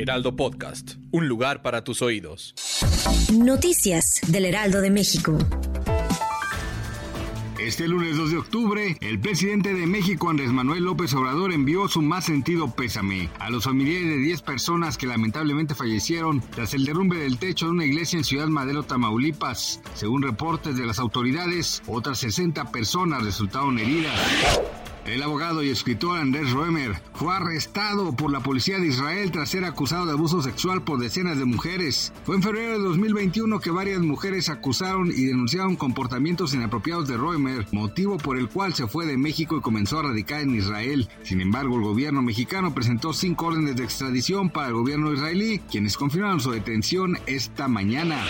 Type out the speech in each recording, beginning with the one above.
Heraldo Podcast, un lugar para tus oídos. Noticias del Heraldo de México. Este lunes 2 de octubre, el presidente de México, Andrés Manuel López Obrador, envió su más sentido pésame a los familiares de 10 personas que lamentablemente fallecieron tras el derrumbe del techo de una iglesia en Ciudad Madero, Tamaulipas. Según reportes de las autoridades, otras 60 personas resultaron heridas. El abogado y escritor Andrés Roemer fue arrestado por la policía de Israel tras ser acusado de abuso sexual por decenas de mujeres. Fue en febrero de 2021 que varias mujeres acusaron y denunciaron comportamientos inapropiados de Roemer, motivo por el cual se fue de México y comenzó a radicar en Israel. Sin embargo, el gobierno mexicano presentó cinco órdenes de extradición para el gobierno israelí, quienes confirmaron su detención esta mañana.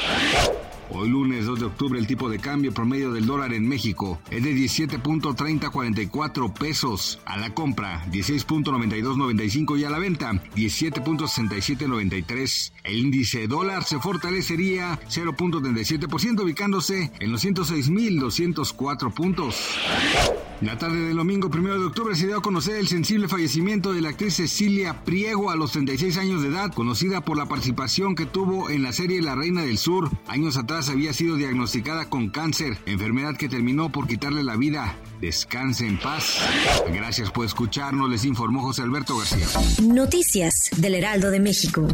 Hoy lunes 2 de octubre el tipo de cambio promedio del dólar en México es de 17.3044 pesos. A la compra 16.9295 y a la venta 17.6793. El índice dólar se fortalecería 0.37% ubicándose en los 106.204 puntos. La tarde del domingo 1 de octubre se dio a conocer el sensible fallecimiento de la actriz Cecilia Priego a los 36 años de edad, conocida por la participación que tuvo en la serie La Reina del Sur. Años había sido diagnosticada con cáncer, enfermedad que terminó por quitarle la vida. Descanse en paz. Gracias por escucharnos, les informó José Alberto García. Noticias del Heraldo de México.